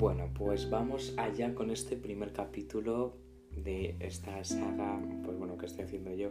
Bueno, pues vamos allá con este primer capítulo de esta saga, pues bueno, que estoy haciendo yo.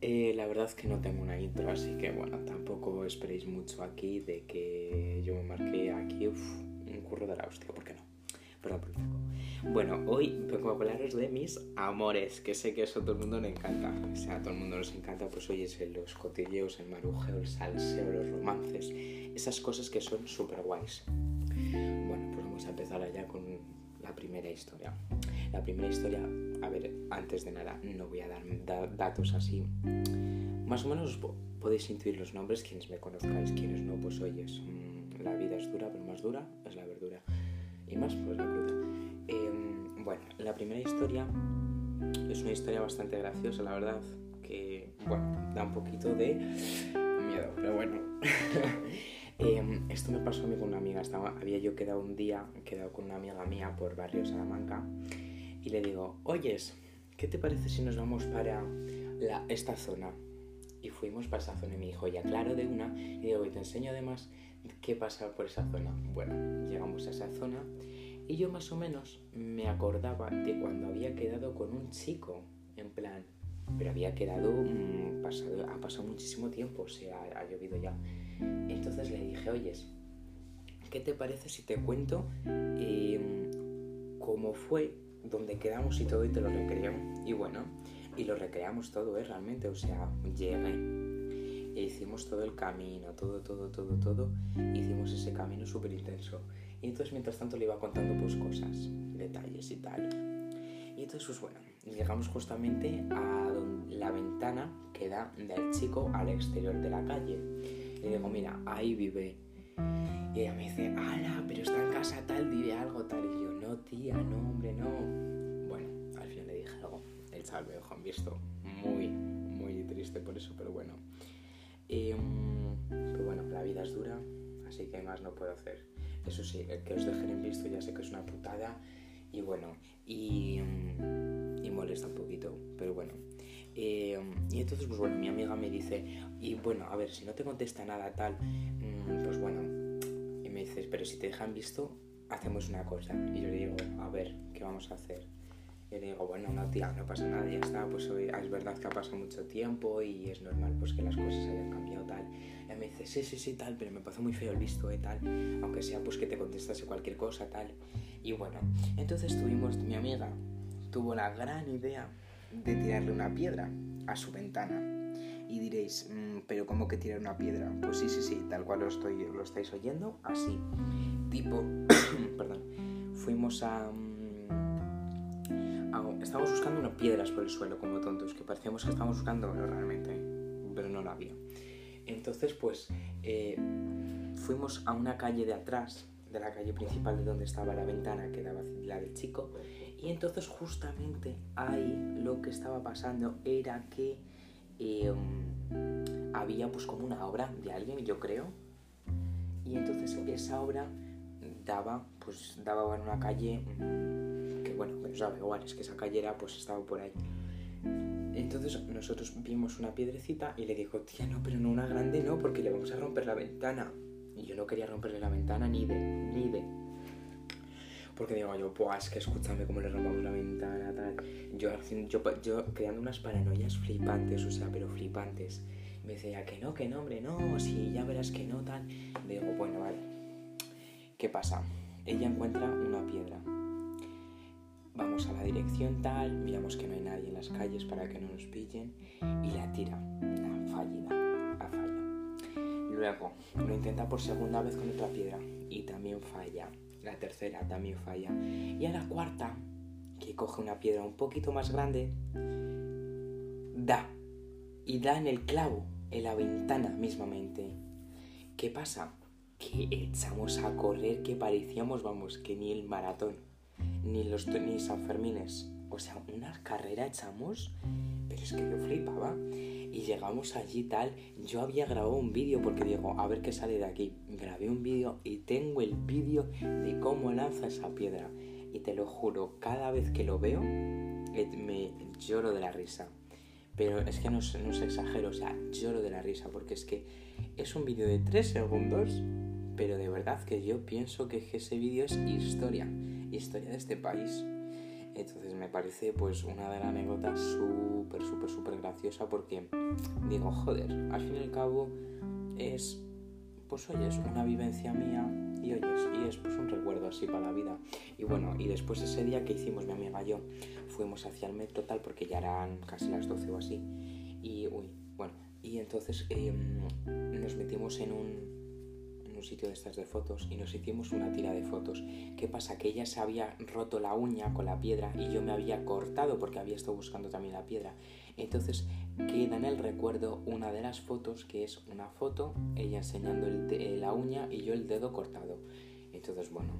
Eh, la verdad es que no tengo una intro, así que bueno, tampoco esperéis mucho aquí de que yo me marque aquí un curro de la hostia, ¿por qué no? Perdón por el Bueno, hoy vengo a hablaros de mis amores, que sé que eso a todo el mundo le encanta. O sea, a todo el mundo nos encanta, pues oye, los cotilleos, el marujeo, el salseo, los romances, esas cosas que son súper guays. Vamos a empezar allá con la primera historia. La primera historia, a ver, antes de nada, no voy a dar datos así. Más o menos podéis intuir los nombres, quienes me conozcáis, quienes no, pues oye, la vida es dura, pero más dura es la verdura. Y más, pues la cruda. Em, bueno, la primera historia es una historia bastante graciosa, la verdad, que, bueno, da un poquito de miedo, pero bueno. Em, esto me pasó a mí con una amiga. Estaba, había yo quedado un día, quedado con una amiga mía por barrio Salamanca y le digo, oyes, ¿qué te parece si nos vamos para la, esta zona? Y fuimos para esa zona y me dijo, ya claro, de una. Y digo, y te enseño además qué pasa por esa zona. Bueno, llegamos a esa zona y yo más o menos me acordaba de cuando había quedado con un chico, en plan, pero había quedado, mm, pasado, ha pasado muchísimo tiempo, o sea, ha llovido ya. Entonces le dije, oyes, ¿qué te parece si te cuento em, cómo fue, dónde quedamos y todo y te lo recreo? Y bueno, y lo recreamos todo, ¿eh? Realmente, o sea, llegué e hicimos todo el camino, todo, todo, todo, todo, hicimos ese camino súper intenso. Y entonces mientras tanto le iba contando pues cosas, detalles y tal. Y entonces pues bueno, llegamos justamente a la ventana que da del chico al exterior de la calle. Y digo, mira, ahí vive. Y ella me dice, ala, pero está en casa tal, vive algo tal. Y yo, no, tía, no, hombre, no. Bueno, al final le dije algo. El chaval me dejó visto. Muy, muy triste por eso, pero bueno. Em, pero bueno, la vida es dura, así que más no puedo hacer. Eso sí, que os dejen en visto ya sé que es una putada. Y bueno, y, y molesta un poquito, pero bueno. Eh, y entonces, pues bueno, mi amiga me dice, y bueno, a ver, si no te contesta nada tal, mm, pues bueno, y me dices, pero si te dejan visto, hacemos una cosa. Y yo le digo, a ver, ¿qué vamos a hacer? Y le digo, bueno, no, tía, no pasa nada, ya está, pues es verdad que ha pasado mucho tiempo y es normal pues que las cosas hayan cambiado tal. Y me dice, sí, sí, sí, tal, pero me pasó muy feo el visto, eh, tal, aunque sea pues que te contestase cualquier cosa, tal. Y bueno, entonces tuvimos, mi amiga tuvo la gran idea de tirarle una piedra a su ventana. Y diréis, mm, pero ¿cómo que tirar una piedra? Pues sí, sí, sí, tal cual lo, estoy, lo estáis oyendo, así. Tipo, perdón, fuimos a, mm, a, Estábamos buscando unas piedras por el suelo, como tontos, que parecíamos que estábamos buscando realmente, pero no la había. Entonces, pues, eh, fuimos a una calle de atrás, de la calle principal de donde estaba la ventana que daba la del chico, y entonces justamente ahí lo que estaba pasando era que em, había pues como una obra de alguien, yo creo. Y entonces esa obra daba, pues daba en una calle mm, que bueno, no sabe igual, es que esa calle era pues estaba por ahí. Entonces nosotros vimos una piedrecita y le dijo, tía, no, pero no una grande, no, porque le vamos a romper la ventana. Y yo no quería romperle la ventana ni de, ni de. Porque digo yo, pues que escúchame cómo le rompamos la ventana, tal. Yo, yo, creando unas paranoias flipantes, o sea, pero flipantes. me decía que no, que no, hombre, no, si ya verás que no, tal. Digo, bueno, vale. ¿Qué pasa? Ella encuentra una piedra. Vamos a la dirección tal, miramos que no hay nadie en las calles para que no nos pillen y la tira. La fallida, la falla. Luego lo intenta por segunda vez con otra piedra y también falla la tercera también falla. Y a la cuarta, que coge una piedra un poquito más grande, da. Y da en el clavo, en la ventana mismamente. ¿Qué pasa? Que echamos a correr que parecíamos, vamos, que ni el maratón, ni los ni San Fermines. O sea, una carrera echamos, pero es que yo flipaba. Y llegamos allí tal, yo había grabado un vídeo porque digo, a ver qué sale de aquí. Grabé un vídeo y tengo el vídeo de cómo lanza esa piedra. Y te lo juro, cada vez que lo veo, eh, me lloro de la risa. Pero es que no, no se exagero, o sea, lloro de la risa porque es que es un vídeo de 3 segundos, pero de verdad que yo pienso que ese vídeo es historia, historia de este país. Entonces me parece pues una de las anécdotas súper, súper, súper graciosa porque digo, joder, al fin y al cabo es, pues oyes, una vivencia mía y oyes, y es pues un recuerdo así para la vida. Y bueno, y después ese día que hicimos mi amiga y yo, fuimos hacia el metro tal porque ya eran casi las 12 o así. Y, uy, bueno, y entonces em, nos metimos en un, sitio de estas de fotos y nos hicimos una tira de fotos. ¿Qué pasa? Que ella se había roto la uña con la piedra y yo me había cortado porque había estado buscando también la piedra. Entonces queda en el recuerdo una de las fotos que es una foto, ella enseñando la uña y yo el dedo cortado. Entonces, bueno,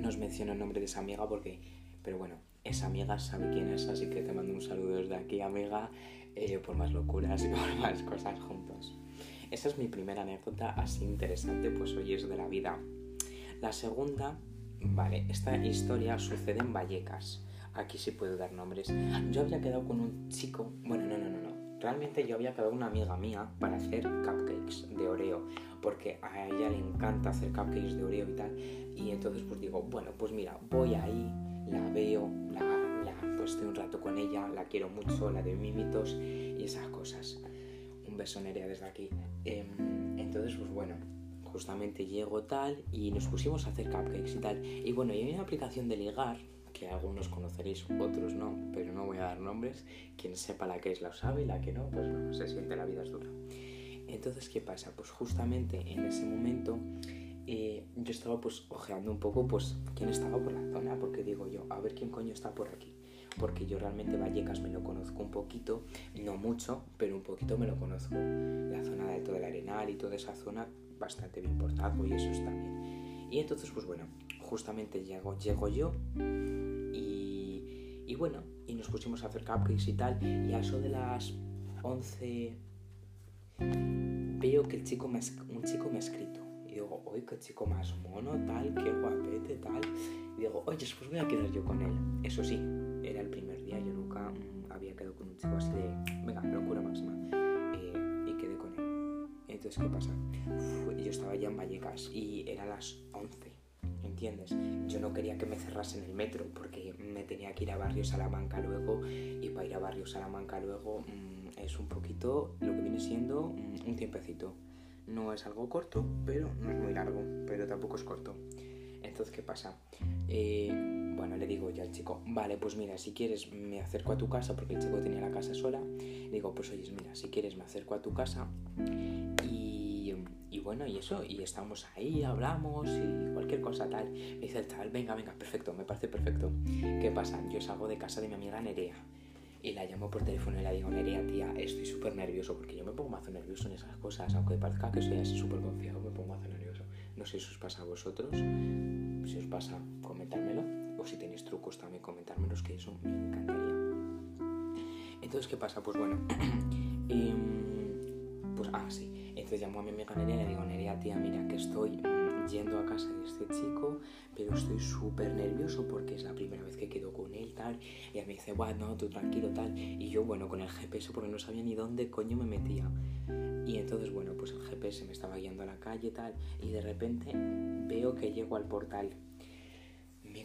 nos menciono el nombre de esa amiga porque, pero bueno, esa amiga sabe quién es, así que te mando un saludo desde aquí, amiga, eh, por más locuras y por más cosas juntos. Esa es mi primera anécdota así interesante, pues hoy es de la vida. La segunda, vale, esta historia sucede en Vallecas. Aquí sí puedo dar nombres. Yo había quedado con un chico, bueno, no, no, no, no. Realmente yo había quedado con una amiga mía para hacer cupcakes de Oreo, porque a ella le encanta hacer cupcakes de Oreo y tal. Y entonces pues digo, bueno, pues mira, voy ahí, la veo, la, la pues estoy un rato con ella, la quiero mucho, la de mimitos y esas cosas beso desde aquí. Em, entonces, pues bueno, justamente llego tal y nos pusimos a hacer cupcakes y tal. Y bueno, y hay una aplicación de ligar, que algunos conoceréis, otros no, pero no voy a dar nombres. Quien sepa la que es la sabe y la que no, pues no, se siente la vida es dura. Entonces, ¿qué pasa? Pues justamente en ese momento eh, yo estaba pues ojeando un poco pues quién estaba por la zona, porque digo yo, a ver quién coño está por aquí porque yo realmente Vallecas me lo conozco un poquito, no mucho, pero un poquito me lo conozco. La zona de todo el Arenal y toda esa zona bastante bien portado y eso está bien. Y entonces, pues bueno, justamente llego, llego yo y, y bueno, y nos pusimos a hacer cupcakes y tal, y a eso de las 11 veo que el chico me, un chico me ha escrito. Y digo, oye, qué chico más mono, tal, qué guapete, tal. Y digo, oye, pues voy a quedar yo con él. Eso sí, era el primer día, yo nunca mm, había quedado con un chico así de, venga, locura máxima. Eh, y quedé con él. Entonces, ¿qué pasa? yo estaba ya en Vallecas y era las 11. ¿Entiendes? Yo no quería que me cerrasen el metro porque me tenía que ir a Barrio Salamanca luego y para ir a Barrio Salamanca luego mm, es un poquito lo que viene siendo mm, un tiempecito. No es algo corto, pero no es muy largo, pero tampoco es corto. Entonces, ¿qué pasa? Eh, bueno, le digo yo al chico, vale, pues mira, si quieres me acerco a tu casa, porque el chico tenía la casa sola. digo, pues oye, mira, si quieres me acerco a tu casa y, y bueno, y eso, y estamos ahí, hablamos y cualquier cosa tal. Me dice el chaval, venga, venga, perfecto, me parece perfecto. ¿Qué pasa? Yo salgo de casa de mi amiga Nerea y la llamo por teléfono y le digo, Nerea, tía, estoy súper nervioso porque yo me pongo más nervioso en esas cosas, aunque parezca que soy así súper confiado, me pongo más nervioso. No sé si os pasa a vosotros, si os pasa, comentármelo, si tenéis trucos también, comentármelos, que eso me encantaría. Entonces, ¿qué pasa? Pues bueno, em, pues, ah, sí, entonces llamo a mi amiga Nerea y le digo, Nerea, tía, mira, que estoy yendo a casa de este chico, pero estoy súper nervioso porque es la primera vez que quedo con él, tal. Y él me dice, bueno, tú tranquilo, tal. Y yo, bueno, con el GPS, porque no sabía ni dónde coño me metía. Y entonces, bueno, pues el GPS me estaba guiando a la calle, tal. Y de repente veo que llego al portal.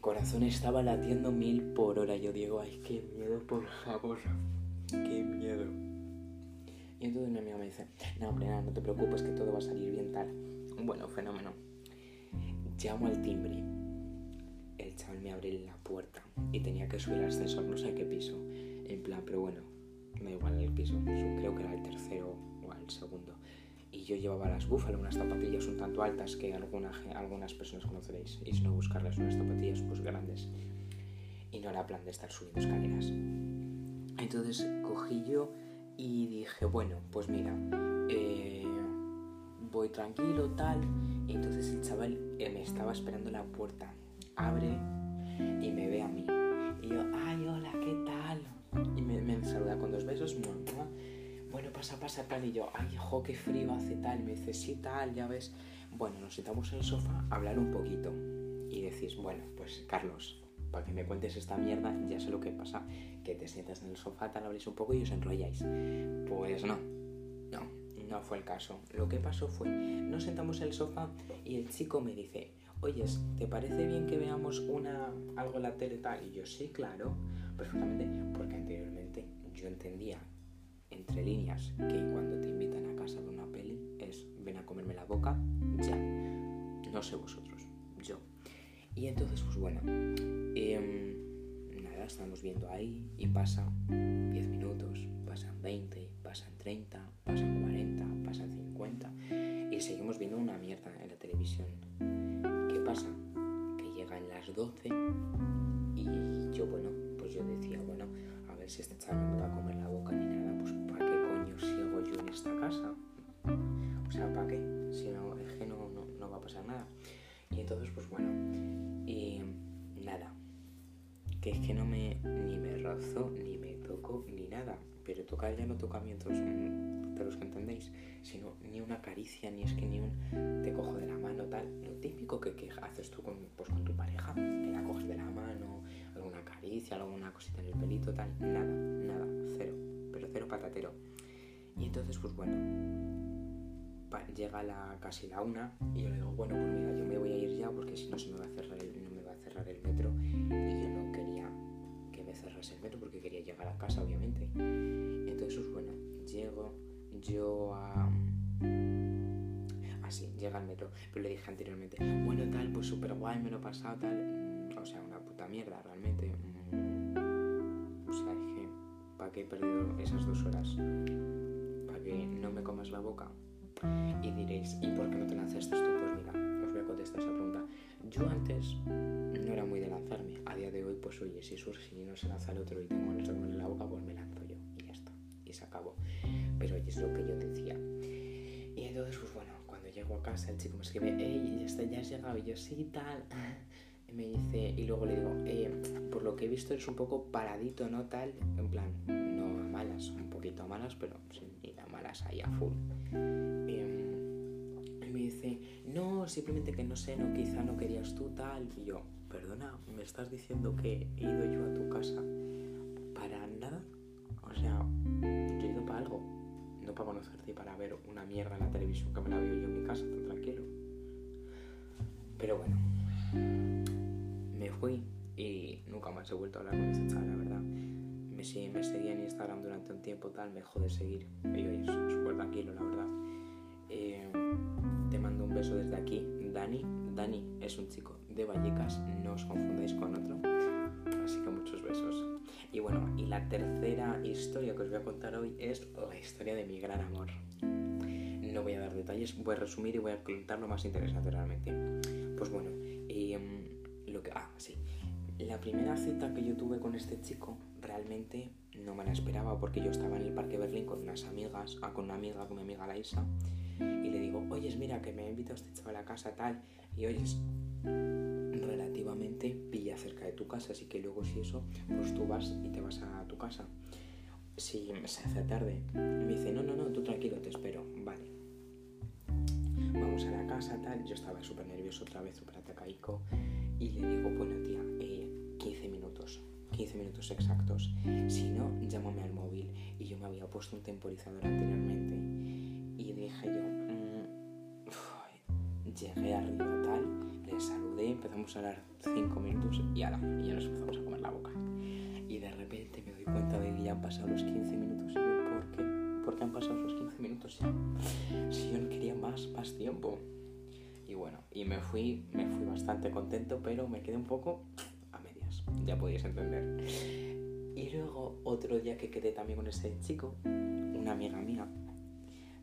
Corazón estaba latiendo mil por hora. Yo digo, ay, qué miedo, por favor. Qué miedo. Y entonces mi amiga me dice, no, hombre, nada, no te preocupes, que todo va a salir bien, tal. Bueno, fenómeno. Llamo al timbre. El chaval me abre la puerta y tenía que subir al ascensor, no sé qué piso. En plan, pero bueno, me da igual el piso. Creo que era el tercero o el segundo. Yo llevaba las Buffalo, unas zapatillas un tanto altas que algunas personas conoceréis. Y si no, buscarlas, unas zapatillas pues grandes. Y no era plan de estar subiendo escaleras. Entonces cogí yo y dije, bueno, pues mira, eh, voy tranquilo, tal. Y entonces el chaval eh, me estaba esperando en la puerta. Abre y me ve a mí. Y yo, ay, hola, ¿qué tal? Y me, saluda con dos besos. Bueno, pasa, pasa, tal. Y yo, ay, jo, qué frío hace tal. Me dice, sí, tal, ya ves. Bueno, nos sentamos en el sofá a hablar un poquito. Y decís, bueno, pues Carlos, para que me cuentes esta mierda, ya sé lo que pasa. Que te sientas en el sofá, tal, habléis un poco y os enrolláis. Pues no, no, no no fue el caso. Lo que pasó fue, nos sentamos en el sofá y el chico me dice, oyes, ¿te parece bien que veamos una algo en la tele tal? Y yo, sí, claro, perfectamente, porque anteriormente yo entendía líneas que cuando te invitan a casa de una peli es ven a comerme la boca ya. No sé vosotros, yo. Y entonces, pues bueno, em, nada, estamos viendo ahí y pasa 10 minutos, pasan 20, pasan 30, pasan 40, pasan 50 y seguimos viendo una mierda en la televisión. ¿Qué pasa? Que llegan las 12 y yo, bueno, pues yo decía, bueno, a ver si este chaval me va a comer la boca ni nada, pues ¿para yo en esta casa? O sea, ¿para qué? Si no, es que no, no, no va a pasar nada. Y entonces, pues bueno, y nada, que es que no me ni me rozó, ni me tocó, ni nada. Pero tocar ya no tocamientos mm, de los que entendéis, sino ni una caricia, ni es que ni un te cojo de la mano, tal. Lo típico que, que haces tú con, pues, con tu pareja, que la coges de la mano, alguna caricia, alguna cosita en el pelito, tal. Nada, nada, cero, pero cero patatero. Y entonces, pues bueno, llega la, casi la una y yo le digo, bueno, pues mira, yo me voy a ir ya porque si no se me va a cerrar el, no me va a cerrar el metro y yo no quería que me cerrase el metro porque quería llegar a casa, obviamente. Entonces, pues bueno, llego yo a... Así, llega el metro, pero le dije anteriormente, bueno, tal, pues súper guay, me lo he pasado, tal. Mm, O sea, una puta mierda, realmente. Mm, O sea, que, ¿para qué he perdido esas dos horas? ¿Para que no me comas la boca? Y diréis, ¿y por qué no te lanzaste tú? Pues mira, os voy a contestar esa pregunta. Yo antes no era muy de lanzarme. A día de hoy, pues oye, si surge y no se lanza el otro y tengo ganas de la boca, pues me lanzo yo. Y ya está. Y se acabó. Pero oye, es lo que yo decía. Y entonces, pues bueno, cuando llego a casa, el chico me escribe, hey, ya, está, has llegado. Y yo, sí, tal. Y me dice, y luego le digo, eh, por lo que he visto eres un poco paradito, ¿no? Tal, en plan, no a malas, pero sin ir a malas ahí a full. Em, y me dice, no, simplemente que no sé, no, quizá no querías tú tal. Y yo, perdona, ¿me estás diciendo que he ido yo a tu casa para nada? O sea, yo he ido para algo, no para conocerte y para ver una mierda en la televisión que me la veo yo en mi casa, tan tranquilo. Pero bueno, me fui y nunca más he vuelto a hablar con ese chaval, la verdad. Me, sigue- me seguía en Instagram durante un tiempo, tal, me dejó de seguir. Y oye, súper tranquilo, la verdad. Eh, te mando un beso desde aquí, Dani. Dani es un chico de Vallecas, no os confundáis con otro. Así que muchos besos. Y bueno, y la tercera historia que os voy a contar hoy es la historia de mi gran amor. No voy a dar detalles, voy a resumir y voy a contar lo más interesante realmente. Pues bueno, em, lo que... Ah, sí. La primera cita que yo tuve con este chico realmente no me la esperaba porque yo estaba en el Parque Berlín con unas amigas, ah, con una amiga, con mi amiga Laisa, y le digo, oyes, mira, que me ha invitado este chaval a casa tal, y oyes, relativamente pilla cerca de tu casa, así que luego si eso, pues tú vas y te vas a tu casa. Si se hace tarde, me dice, no, no, no, tú tranquilo, te espero, vale. Vamos a la casa, tal, yo estaba súper nervioso otra vez, súper atacaico, y le digo, bueno tía, eh, 15 minutos, 15 minutos exactos, si no, llámame al móvil. Y yo me había puesto un temporizador anteriormente, y dije yo, mm, llegué arriba tal, le saludé, empezamos a hablar 5 minutos y ala, ya nos empezamos a comer la boca. Y de repente me doy cuenta de que ya han pasado los 15 minutos. Y ¿por qué? ¿Por qué han pasado los 15 minutos ya? Si yo no quería más, más tiempo. Y bueno, y me fui, me fui bastante contento, pero me quedé un poco ya podéis entender. Y luego, otro día que quedé también con ese chico, una amiga mía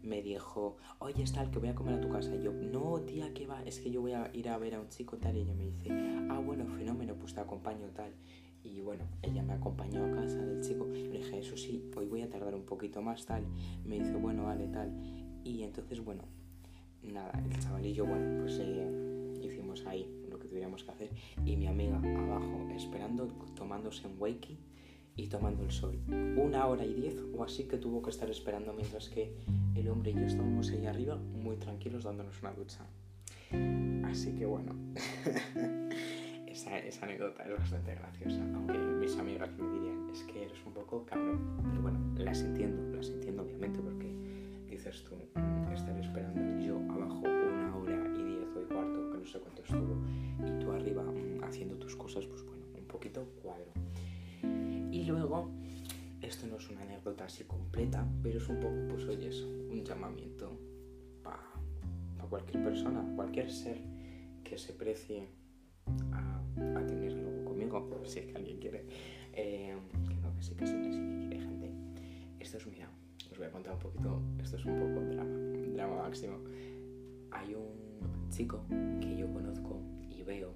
me dijo, oye, es tal, que voy a comer a tu casa. Y yo, no, tía, que va, es que yo voy a ir a ver a un chico tal. Y ella me dice, ah, bueno, fenómeno, pues te acompaño tal. Y bueno, ella me acompañó a casa del chico. Le dije, eso sí, hoy voy a tardar un poquito más tal. Me dice, bueno, vale, tal. Y entonces, bueno, nada, el chavalillo, bueno, pues eh, ahí lo que tuviéramos que hacer. Y mi amiga abajo esperando, tomándose un wakey y tomando el sol. Una hora y diez o así que tuvo que estar esperando mientras que el hombre y yo estábamos ahí arriba muy tranquilos dándonos una ducha. Así que bueno, esa, esa anécdota es bastante graciosa, aunque mis amigas me dirían, es que eres un poco cabrón. Pero bueno, las entiendo, las entiendo obviamente porque dices tú, mm, estar esperando yo abajo no sé cuánto estuvo, y tú arriba haciendo tus cosas, pues bueno, un poquito cuadro. Y luego, esto no es una anécdota así completa, pero es un poco, pues oye, eso, un llamamiento para cualquier persona, cualquier ser que se precie a, tener algo conmigo, si es que alguien quiere. Eh, que no, que sí, que sí, que sí, que quiere gente. Esto es, mira, os voy a contar un poquito, esto es un poco drama, drama máximo. Hay un chico que yo conozco y veo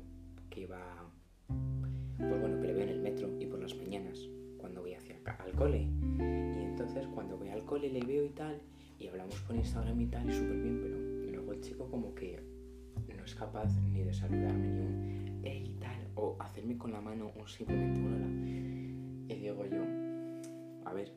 que va, pues bueno, que le veo en el metro y por las mañanas cuando voy hacia acá, al cole. Y entonces cuando voy al cole le veo y tal, y hablamos por Instagram y tal, y súper bien, pero luego el chico como que no es capaz ni de saludarme ni un hey tal, o hacerme con la mano un simplemente un hola. Y digo yo, a ver,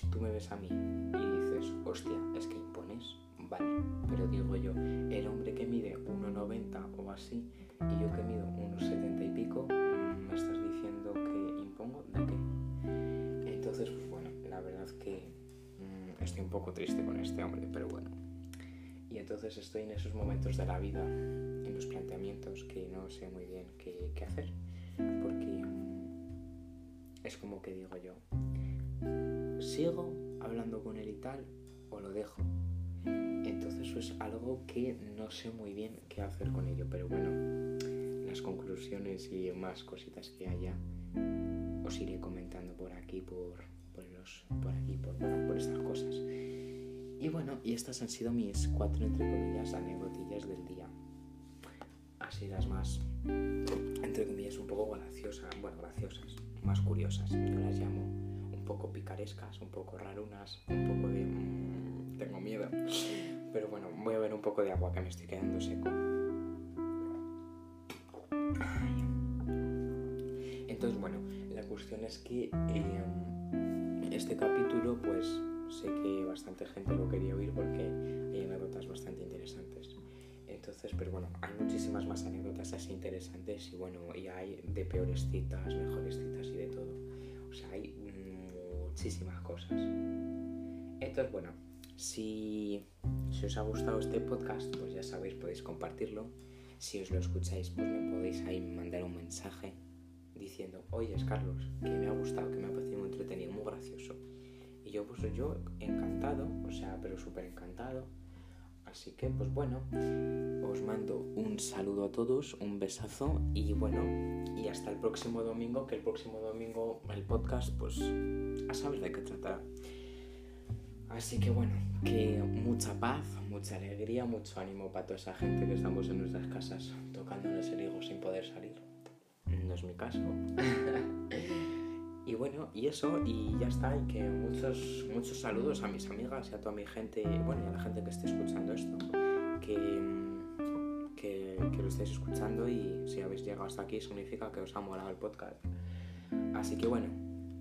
si tú me ves a mí y dices, hostia, es que impones, vale, pero digo yo, el hombre que mide 1,90 o así y yo que mido unos 70 y pico, me estás diciendo que impongo, ¿de qué? Entonces, pues bueno, la verdad que mm, estoy un poco triste con este hombre, pero bueno. Y entonces estoy en esos momentos de la vida, en los planteamientos que no sé muy bien qué, qué hacer, porque mm, es como que digo yo, ¿sigo hablando con él y tal o lo dejo? Entonces eso es algo que no sé muy bien qué hacer con ello, pero bueno, las conclusiones y más cositas que haya os iré comentando por aquí, por, por, los, por aquí, por, por estas cosas. Y bueno, y estas han sido mis cuatro, entre comillas, anécdotillas del día. Así las más, entre comillas, un poco graciosas, bueno, graciosas, más curiosas. Yo las llamo un poco picarescas, un poco rarunas, un poco de... Mmm, tengo miedo. Pero bueno, voy a ver un poco de agua que me estoy quedando seco. Entonces, bueno, la cuestión es que eh, este capítulo, pues sé que bastante gente lo quería oír porque hay anécdotas bastante interesantes. Entonces, pero bueno, hay muchísimas más anécdotas así interesantes y bueno, y hay de peores citas, mejores citas y de todo. O sea, hay muchísimas cosas. Entonces, bueno, si, si os ha gustado este podcast, pues ya sabéis, podéis compartirlo. Si os lo escucháis, pues me podéis ahí mandar un mensaje diciendo, oye, Carlos, que me ha gustado, que me ha parecido muy entretenido, muy gracioso. Y yo, pues yo encantado, o sea, pero súper encantado. Así que, pues bueno, os mando un saludo a todos, un besazo y bueno, y hasta el próximo domingo, que el próximo domingo el podcast, pues a saber de qué tratará. Así que bueno, que mucha paz, mucha alegría, mucho ánimo para toda esa gente que estamos en nuestras casas tocándonos el higo sin poder salir. No es mi caso. Y bueno, y eso, y ya está, y que muchos, muchos saludos a mis amigas y a toda mi gente, bueno, y a la gente que esté escuchando esto, que, que, lo estéis escuchando y si habéis llegado hasta aquí significa que os ha molado el podcast. Así que bueno,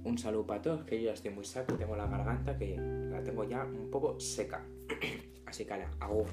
un saludo para todos, que yo ya estoy muy seco, tengo la garganta que la tengo ya un poco seca. Así que, ala, agur.